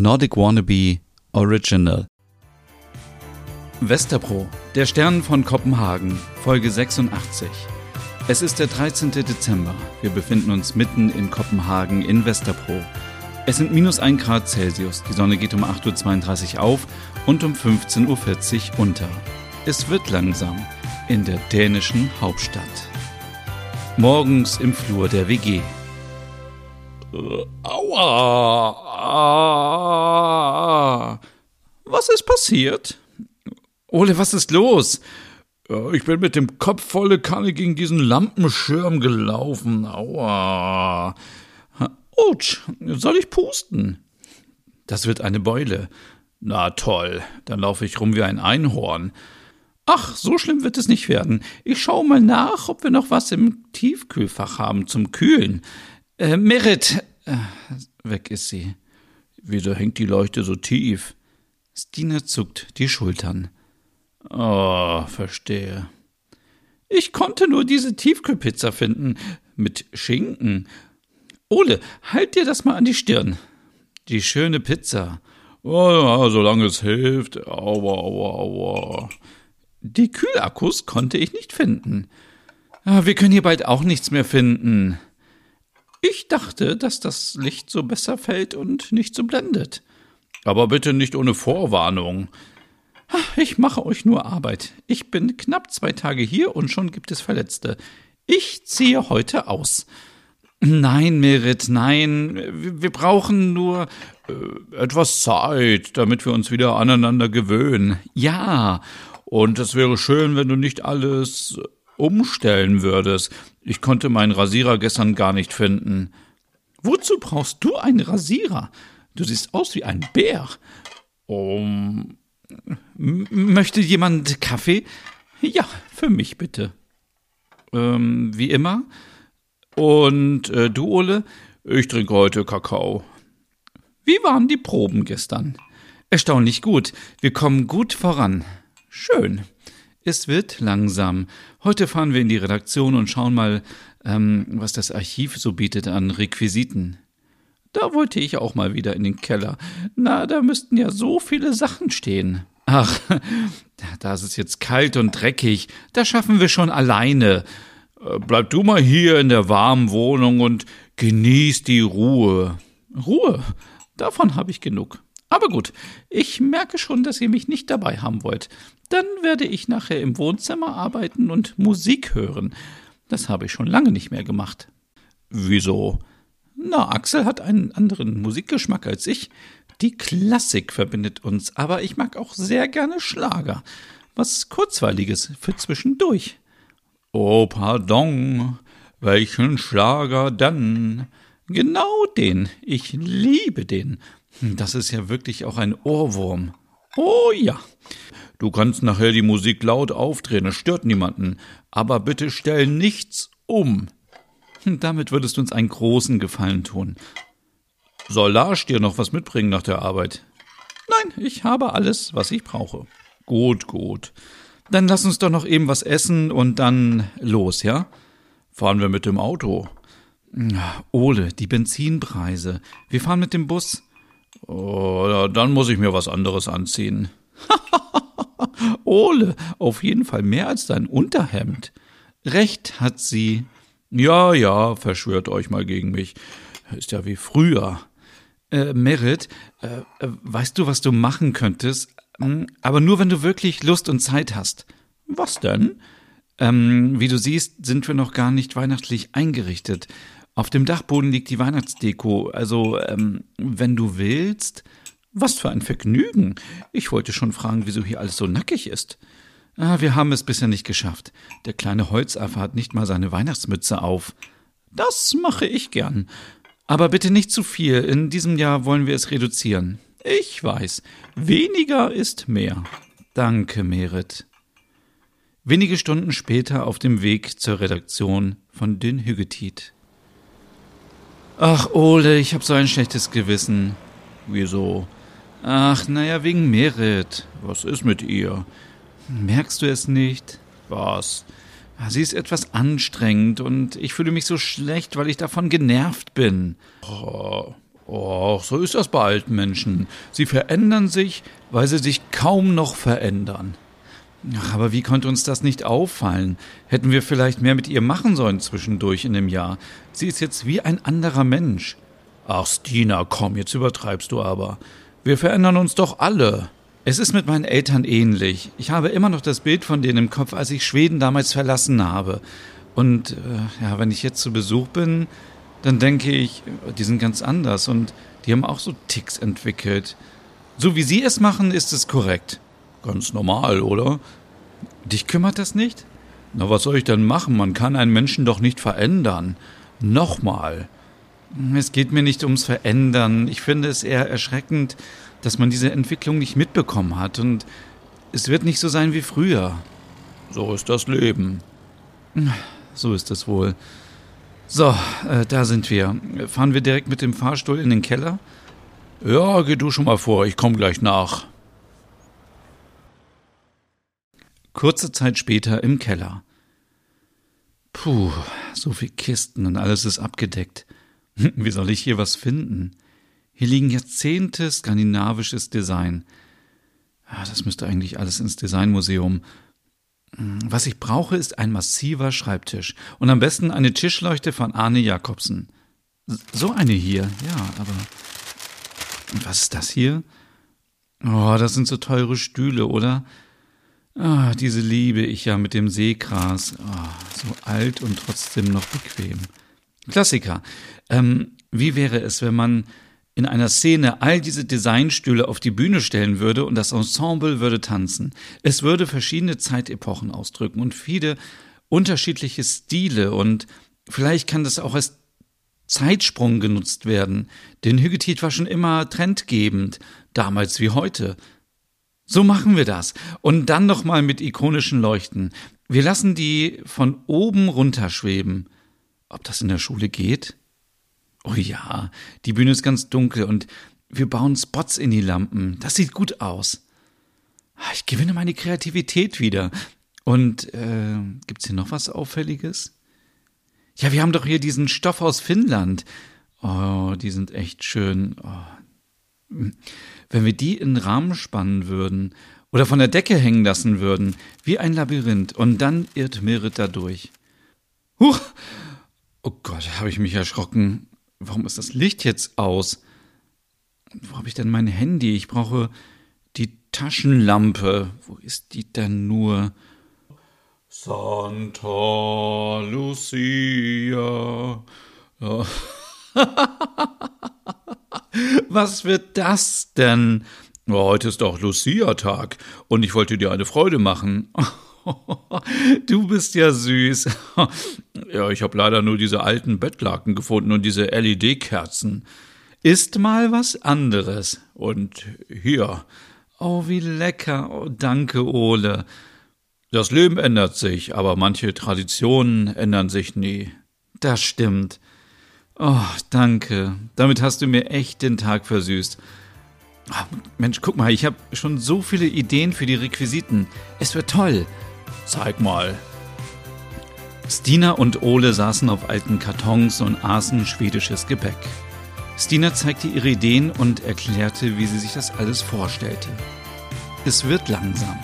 Nordic Wannabe Original. Westerbro, der Stern von Kopenhagen, Folge 86. Es ist der 13. Dezember. Wir befinden uns mitten in Kopenhagen in Westerbro. Es sind minus 1 Grad Celsius. Die Sonne geht um 8.32 Uhr auf und um 15.40 Uhr unter. Es wird langsam in der dänischen Hauptstadt. Morgens im Flur der WG. Äh, aua! Was ist passiert? Ole, was ist los? Ich bin mit dem Kopf volle Kanne gegen diesen Lampenschirm gelaufen. Aua. Autsch, soll ich pusten? Das wird eine Beule. Na toll, dann laufe ich rum wie ein Einhorn. Ach, so schlimm wird es nicht werden. Ich schaue mal nach, ob wir noch was im Tiefkühlfach haben zum Kühlen. Äh, Merit. Äh, weg ist sie. Wieso hängt die Leuchte so tief? Stina zuckt die Schultern. Oh, verstehe. Ich konnte nur diese Tiefkühlpizza finden. Mit Schinken. Ole, halt dir das mal an die Stirn. Die schöne Pizza. Oh, ja, solange es hilft. Aua, aua, aua. Die Kühlakkus konnte ich nicht finden. Ah, wir können hier bald auch nichts mehr finden. Ich dachte, dass das Licht so besser fällt und nicht so blendet. Aber bitte nicht ohne Vorwarnung. Ich mache euch nur Arbeit. Ich bin knapp zwei Tage hier und schon gibt es Verletzte. Ich ziehe heute aus. Nein, Merit, nein. Wir brauchen nur äh, etwas Zeit, damit wir uns wieder aneinander gewöhnen. Ja, und es wäre schön, wenn du nicht alles umstellen würdest. Ich konnte meinen Rasierer gestern gar nicht finden. Wozu brauchst du einen Rasierer? Du siehst aus wie ein Bär. Um. Möchte jemand Kaffee? Ja, für mich bitte. Ähm, wie immer. Und äh, du, Ole? Ich trinke heute Kakao. Wie waren die Proben gestern? Erstaunlich gut. Wir kommen gut voran. Schön. Es wird langsam. Heute fahren wir in die Redaktion und schauen mal, ähm, was das Archiv so bietet an Requisiten. Da wollte ich auch mal wieder in den Keller. Na, da müssten ja so viele Sachen stehen. Ach, da ist es jetzt kalt und dreckig. Das schaffen wir schon alleine. Äh, bleib du mal hier in der warmen Wohnung und genieß die Ruhe. Ruhe? Davon habe ich genug. Aber gut, ich merke schon, dass ihr mich nicht dabei haben wollt. Dann werde ich nachher im Wohnzimmer arbeiten und Musik hören. Das habe ich schon lange nicht mehr gemacht. Wieso? Na, Axel hat einen anderen Musikgeschmack als ich. Die Klassik verbindet uns, aber ich mag auch sehr gerne Schlager. Was Kurzweiliges für zwischendurch. Oh, pardon. Welchen Schlager denn? Genau den. Ich liebe den. Das ist ja wirklich auch ein Ohrwurm. Oh ja. Du kannst nachher die Musik laut aufdrehen, es stört niemanden. Aber bitte stell nichts um. Damit würdest du uns einen großen Gefallen tun. Soll Lars dir noch was mitbringen nach der Arbeit? Nein, ich habe alles, was ich brauche. Gut, gut. Dann lass uns doch noch eben was essen und dann los, ja? Fahren wir mit dem Auto. Ole, die Benzinpreise. Wir fahren mit dem Bus. Oh, dann muss ich mir was anderes anziehen. Ole, auf jeden Fall mehr als dein Unterhemd. Recht hat sie. Ja, ja, verschwört euch mal gegen mich. Ist ja wie früher. Äh, Merit, äh weißt du, was du machen könntest? Hm, aber nur, wenn du wirklich Lust und Zeit hast. Was denn? Ähm, wie du siehst, sind wir noch gar nicht weihnachtlich eingerichtet. Auf dem Dachboden liegt die Weihnachtsdeko. Also, ähm, wenn du willst. Was für ein Vergnügen. Ich wollte schon fragen, wieso hier alles so nackig ist. Ah, wir haben es bisher nicht geschafft. Der kleine Holzaffe hat nicht mal seine Weihnachtsmütze auf. Das mache ich gern. Aber bitte nicht zu viel. In diesem Jahr wollen wir es reduzieren. Ich weiß. Weniger ist mehr. Danke, Merit. Wenige Stunden später auf dem Weg zur Redaktion von Dünn Hüggetit. Ach, Ole, ich hab so ein schlechtes Gewissen. Wieso? Ach, naja, wegen Merit. Was ist mit ihr? Merkst du es nicht? Was? Sie ist etwas anstrengend und ich fühle mich so schlecht, weil ich davon genervt bin. Oh, Och, so ist das bei alten Menschen. Sie verändern sich, weil sie sich kaum noch verändern. Ach, aber wie konnte uns das nicht auffallen? Hätten wir vielleicht mehr mit ihr machen sollen zwischendurch in dem Jahr? Sie ist jetzt wie ein anderer Mensch. Ach, Stina, komm, jetzt übertreibst du aber. Wir verändern uns doch alle. Es ist mit meinen Eltern ähnlich. Ich habe immer noch das Bild von denen im Kopf, als ich Schweden damals verlassen habe. Und äh, ja, wenn ich jetzt zu Besuch bin, dann denke ich, die sind ganz anders und die haben auch so Ticks entwickelt. So wie sie es machen, ist es korrekt. Ganz normal, oder? Dich kümmert das nicht? Na, was soll ich denn machen? Man kann einen Menschen doch nicht verändern. Nochmal. Es geht mir nicht ums Verändern. Ich finde es eher erschreckend, dass man diese Entwicklung nicht mitbekommen hat und es wird nicht so sein wie früher. So ist das Leben. So ist es wohl. So, äh, da sind wir. Fahren wir direkt mit dem Fahrstuhl in den Keller? Ja, geh du schon mal vor, ich komm gleich nach. Kurze Zeit später im Keller. Puh, so viel Kisten und alles ist abgedeckt. Wie soll ich hier was finden? Hier liegen Jahrzehnte skandinavisches Design. Ja, das müsste eigentlich alles ins Designmuseum. Was ich brauche, ist ein massiver Schreibtisch und am besten eine Tischleuchte von Arne Jakobsen. So eine hier, ja, aber. Und was ist das hier? Oh, das sind so teure Stühle, oder? Ah, diese liebe ich ja mit dem Seegras. Oh, so alt und trotzdem noch bequem. Klassiker. Ähm, wie wäre es, wenn man in einer Szene all diese Designstühle auf die Bühne stellen würde und das Ensemble würde tanzen. Es würde verschiedene Zeitepochen ausdrücken und viele unterschiedliche Stile und vielleicht kann das auch als Zeitsprung genutzt werden. Denn Hüggetit war schon immer trendgebend, damals wie heute. So machen wir das. Und dann nochmal mit ikonischen Leuchten. Wir lassen die von oben runterschweben. Ob das in der Schule geht? Oh ja, die Bühne ist ganz dunkel und wir bauen Spots in die Lampen. Das sieht gut aus. Ah, ich gewinne meine Kreativität wieder. Und äh, gibt's hier noch was Auffälliges? Ja, wir haben doch hier diesen Stoff aus Finnland. Oh, die sind echt schön. Oh. Wenn wir die in den Rahmen spannen würden oder von der Decke hängen lassen würden, wie ein Labyrinth, und dann irrt Merit da durch. Huch! Oh Gott, habe ich mich erschrocken. Warum ist das Licht jetzt aus? Wo habe ich denn mein Handy? Ich brauche die Taschenlampe. Wo ist die denn nur? Santa Lucia. Ja. Was wird das denn? heute ist doch Lucia-Tag und ich wollte dir eine Freude machen. Du bist ja süß. Ja, ich habe leider nur diese alten Bettlaken gefunden und diese LED-Kerzen. Ist mal was anderes. Und hier. Oh, wie lecker. Oh, danke, Ole. Das Leben ändert sich, aber manche Traditionen ändern sich nie. Das stimmt. Oh, danke. Damit hast du mir echt den Tag versüßt. Oh, Mensch, guck mal, ich habe schon so viele Ideen für die Requisiten. Es wird toll. Zeig mal. Stina und Ole saßen auf alten Kartons und aßen schwedisches Gebäck. Stina zeigte ihre Ideen und erklärte, wie sie sich das alles vorstellte. Es wird langsam.